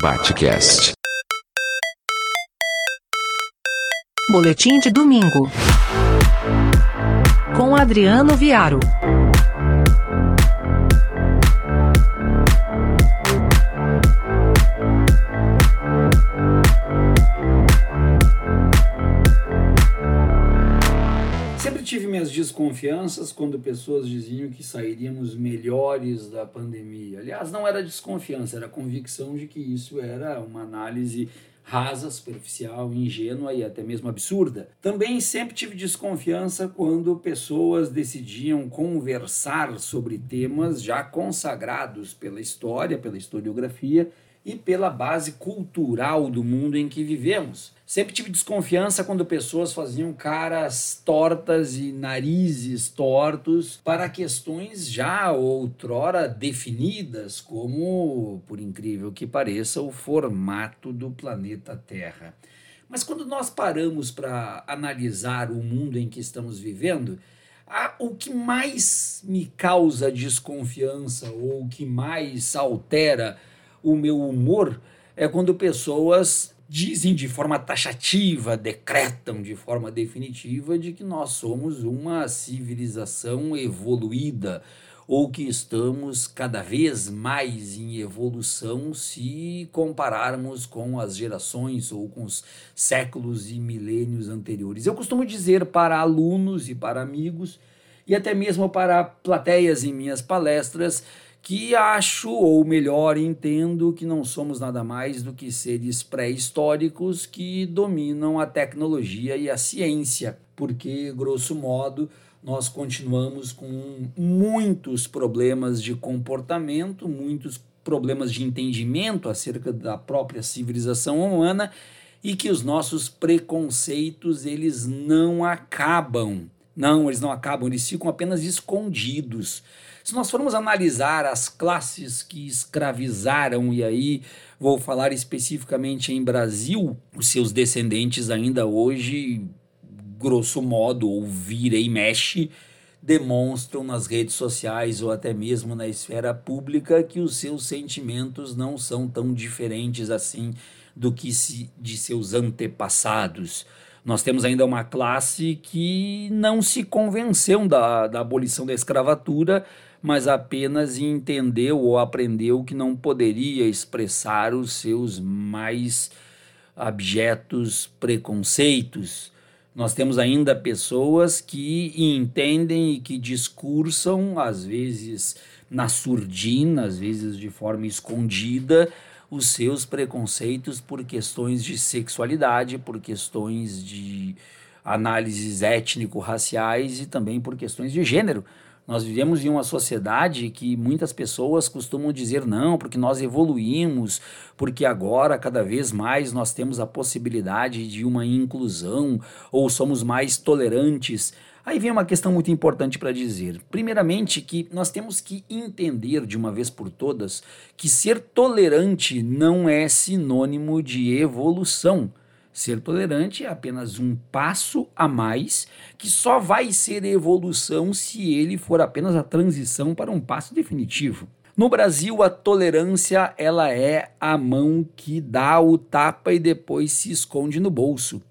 Batcast. Boletim de domingo. Com Adriano Viaro. Minhas desconfianças quando pessoas diziam que sairíamos melhores da pandemia. Aliás, não era desconfiança, era convicção de que isso era uma análise rasa, superficial, ingênua e até mesmo absurda. Também sempre tive desconfiança quando pessoas decidiam conversar sobre temas já consagrados pela história, pela historiografia e pela base cultural do mundo em que vivemos. Sempre tive desconfiança quando pessoas faziam caras tortas e narizes tortos para questões já outrora definidas, como, por incrível que pareça, o formato do planeta Terra. Mas quando nós paramos para analisar o mundo em que estamos vivendo, o que mais me causa desconfiança ou o que mais altera o meu humor é quando pessoas dizem de forma taxativa, decretam de forma definitiva de que nós somos uma civilização evoluída ou que estamos cada vez mais em evolução se compararmos com as gerações ou com os séculos e milênios anteriores. Eu costumo dizer para alunos e para amigos e até mesmo para plateias em minhas palestras que acho, ou melhor, entendo que não somos nada mais do que seres pré-históricos que dominam a tecnologia e a ciência, porque, grosso modo, nós continuamos com muitos problemas de comportamento, muitos problemas de entendimento acerca da própria civilização humana e que os nossos preconceitos eles não acabam. Não, eles não acabam, eles ficam apenas escondidos. Se nós formos analisar as classes que escravizaram, e aí vou falar especificamente em Brasil, os seus descendentes ainda hoje, grosso modo, ou vira e mexe, demonstram nas redes sociais ou até mesmo na esfera pública que os seus sentimentos não são tão diferentes assim do que se, de seus antepassados. Nós temos ainda uma classe que não se convenceu da, da abolição da escravatura, mas apenas entendeu ou aprendeu que não poderia expressar os seus mais abjetos preconceitos. Nós temos ainda pessoas que entendem e que discursam, às vezes na surdina, às vezes de forma escondida, os seus preconceitos por questões de sexualidade, por questões de análises étnico-raciais e também por questões de gênero. Nós vivemos em uma sociedade que muitas pessoas costumam dizer não, porque nós evoluímos, porque agora cada vez mais nós temos a possibilidade de uma inclusão ou somos mais tolerantes. Aí vem uma questão muito importante para dizer. Primeiramente, que nós temos que entender de uma vez por todas que ser tolerante não é sinônimo de evolução. Ser tolerante é apenas um passo a mais que só vai ser evolução se ele for apenas a transição para um passo definitivo. No Brasil, a tolerância ela é a mão que dá o tapa e depois se esconde no bolso.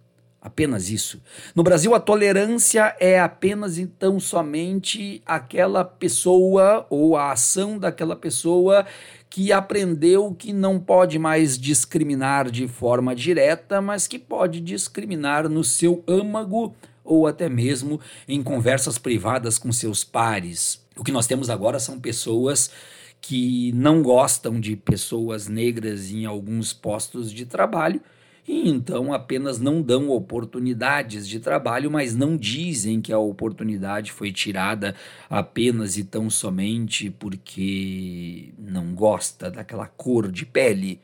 Apenas isso. No Brasil, a tolerância é apenas então somente aquela pessoa ou a ação daquela pessoa que aprendeu que não pode mais discriminar de forma direta, mas que pode discriminar no seu âmago ou até mesmo em conversas privadas com seus pares. O que nós temos agora são pessoas que não gostam de pessoas negras em alguns postos de trabalho e então apenas não dão oportunidades de trabalho, mas não dizem que a oportunidade foi tirada apenas e tão somente porque não gosta daquela cor de pele.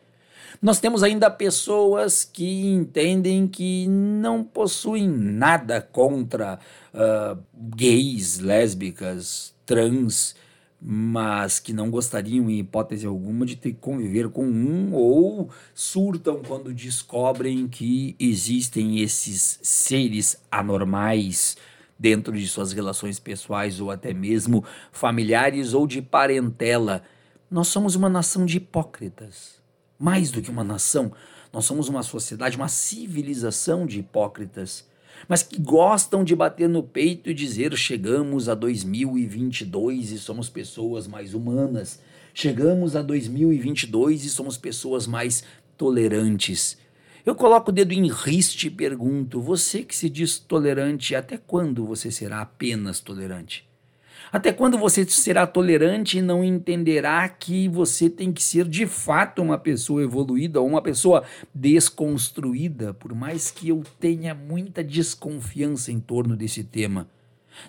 Nós temos ainda pessoas que entendem que não possuem nada contra uh, gays, lésbicas, trans, mas que não gostariam, em hipótese alguma, de ter que conviver com um ou surtam quando descobrem que existem esses seres anormais dentro de suas relações pessoais ou até mesmo familiares ou de parentela. Nós somos uma nação de hipócritas. Mais do que uma nação, nós somos uma sociedade, uma civilização de hipócritas, mas que gostam de bater no peito e dizer: chegamos a 2022 e somos pessoas mais humanas. Chegamos a 2022 e somos pessoas mais tolerantes. Eu coloco o dedo em riste e pergunto: você que se diz tolerante, até quando você será apenas tolerante? Até quando você será tolerante e não entenderá que você tem que ser de fato uma pessoa evoluída ou uma pessoa desconstruída, por mais que eu tenha muita desconfiança em torno desse tema?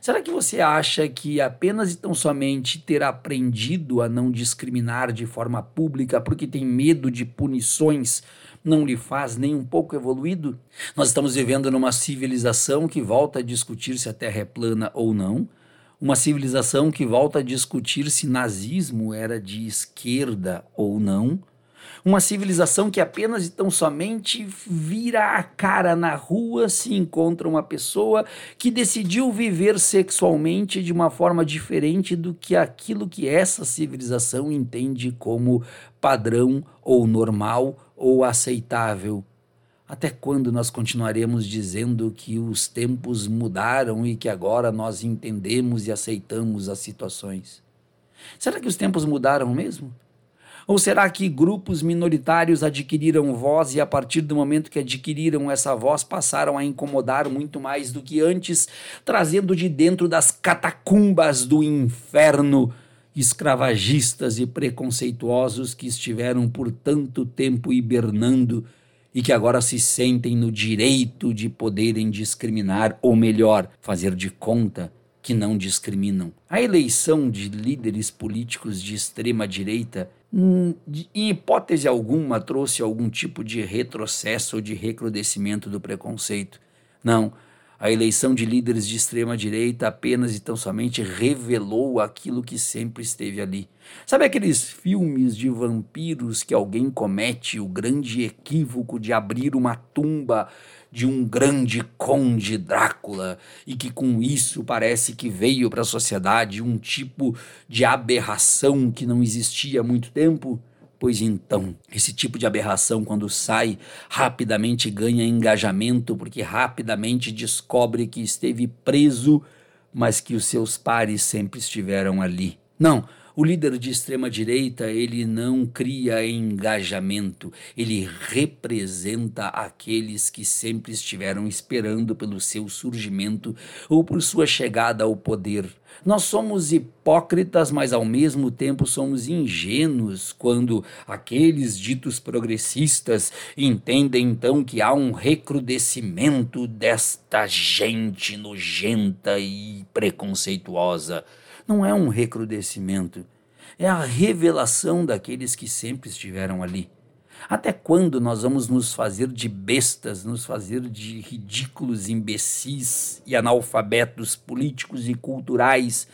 Será que você acha que apenas e tão somente ter aprendido a não discriminar de forma pública porque tem medo de punições não lhe faz nem um pouco evoluído? Nós estamos vivendo numa civilização que volta a discutir se a Terra é plana ou não, uma civilização que volta a discutir se nazismo era de esquerda ou não, uma civilização que apenas e tão somente vira a cara na rua se encontra uma pessoa que decidiu viver sexualmente de uma forma diferente do que aquilo que essa civilização entende como padrão ou normal ou aceitável. Até quando nós continuaremos dizendo que os tempos mudaram e que agora nós entendemos e aceitamos as situações? Será que os tempos mudaram mesmo? Ou será que grupos minoritários adquiriram voz e, a partir do momento que adquiriram essa voz, passaram a incomodar muito mais do que antes, trazendo de dentro das catacumbas do inferno escravagistas e preconceituosos que estiveram por tanto tempo hibernando e que agora se sentem no direito de poderem discriminar, ou melhor, fazer de conta que não discriminam. A eleição de líderes políticos de extrema direita, hum, em hipótese alguma, trouxe algum tipo de retrocesso ou de recrudescimento do preconceito. Não, a eleição de líderes de extrema direita apenas e tão somente revelou aquilo que sempre esteve ali. Sabe aqueles filmes de vampiros que alguém comete o grande equívoco de abrir uma tumba de um grande conde Drácula e que com isso parece que veio para a sociedade um tipo de aberração que não existia há muito tempo? Pois então, esse tipo de aberração, quando sai, rapidamente ganha engajamento, porque rapidamente descobre que esteve preso, mas que os seus pares sempre estiveram ali. Não, o líder de extrema direita, ele não cria engajamento, ele representa aqueles que sempre estiveram esperando pelo seu surgimento ou por sua chegada ao poder. Nós somos hipócritas, mas ao mesmo tempo somos ingênuos quando aqueles ditos progressistas entendem então que há um recrudescimento desta gente nojenta e preconceituosa não é um recrudescimento, é a revelação daqueles que sempre estiveram ali. Até quando nós vamos nos fazer de bestas, nos fazer de ridículos, imbecis e analfabetos políticos e culturais,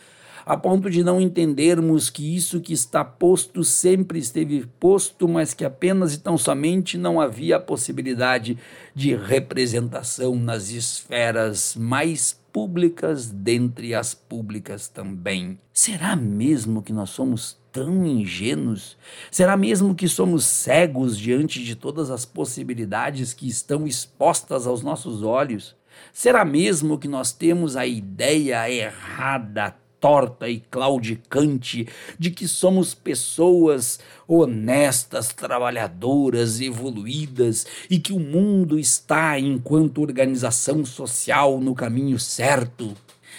a ponto de não entendermos que isso que está posto sempre esteve posto, mas que apenas e tão somente não havia a possibilidade de representação nas esferas mais públicas dentre as públicas também. Será mesmo que nós somos tão ingênuos? Será mesmo que somos cegos diante de todas as possibilidades que estão expostas aos nossos olhos? Será mesmo que nós temos a ideia errada, torta e claudicante de que somos pessoas honestas, trabalhadoras, evoluídas e que o mundo está, enquanto organização social, no caminho certo.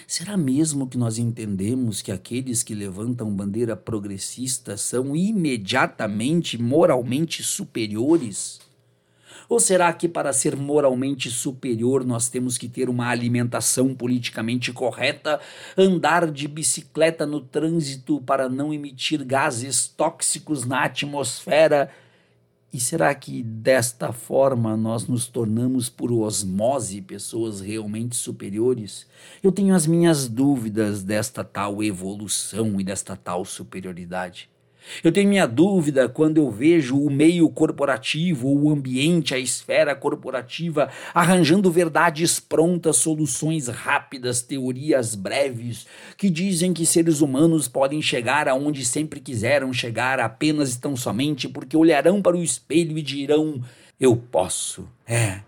Será mesmo que nós entendemos que aqueles que levantam bandeira progressista são imediatamente moralmente superiores? Ou será que para ser moralmente superior nós temos que ter uma alimentação politicamente correta, andar de bicicleta no trânsito para não emitir gases tóxicos na atmosfera? E será que desta forma nós nos tornamos por osmose pessoas realmente superiores? Eu tenho as minhas dúvidas desta tal evolução e desta tal superioridade. Eu tenho minha dúvida quando eu vejo o meio corporativo, o ambiente, a esfera corporativa arranjando verdades prontas, soluções rápidas, teorias breves que dizem que seres humanos podem chegar aonde sempre quiseram chegar apenas e tão somente porque olharão para o espelho e dirão: Eu posso. É.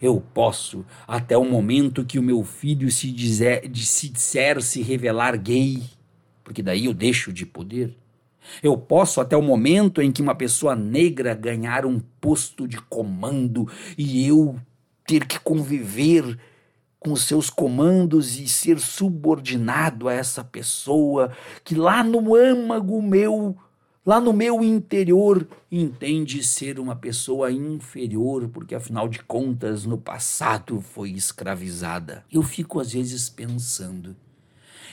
Eu posso, até o momento que o meu filho se, dizer, se disser se revelar gay, porque daí eu deixo de poder. Eu posso, até o momento em que uma pessoa negra ganhar um posto de comando e eu ter que conviver com seus comandos e ser subordinado a essa pessoa que lá no âmago meu, lá no meu interior, entende ser uma pessoa inferior, porque afinal de contas no passado foi escravizada. Eu fico às vezes pensando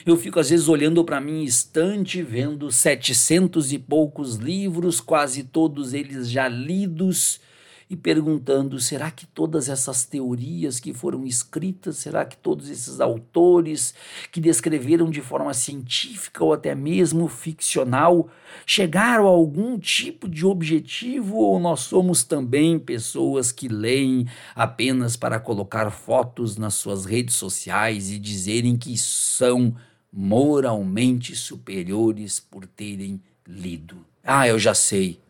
eu fico às vezes olhando para minha estante, vendo setecentos e poucos livros, quase todos eles já lidos, e perguntando: será que todas essas teorias que foram escritas, será que todos esses autores que descreveram de forma científica ou até mesmo ficcional chegaram a algum tipo de objetivo ou nós somos também pessoas que leem apenas para colocar fotos nas suas redes sociais e dizerem que são moralmente superiores por terem lido. Ah, eu já sei.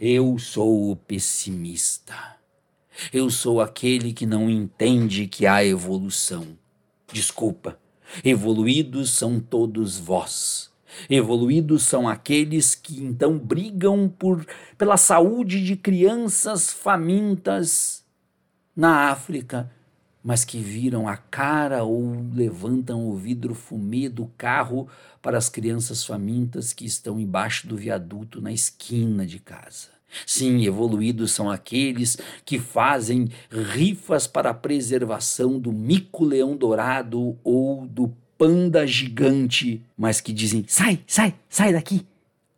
Eu sou o pessimista. Eu sou aquele que não entende que há evolução. Desculpa, evoluídos são todos vós. Evoluídos são aqueles que então brigam por pela saúde de crianças famintas na África mas que viram a cara ou levantam o vidro fumê do carro para as crianças famintas que estão embaixo do viaduto na esquina de casa. Sim, evoluídos são aqueles que fazem rifas para a preservação do mico-leão dourado ou do panda gigante, mas que dizem: sai, sai, sai daqui,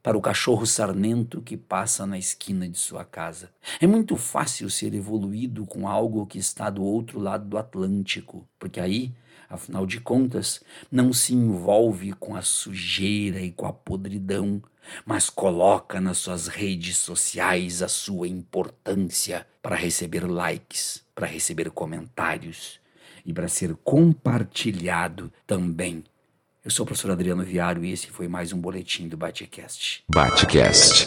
para o cachorro sarnento que passa na esquina de sua casa. É muito fácil ser evoluído com algo que está do outro lado do Atlântico, porque aí, afinal de contas, não se envolve com a sujeira e com a podridão, mas coloca nas suas redes sociais a sua importância para receber likes, para receber comentários e para ser compartilhado também eu sou o professor Adriano Viário e esse foi mais um boletim do Batecast. Batecast.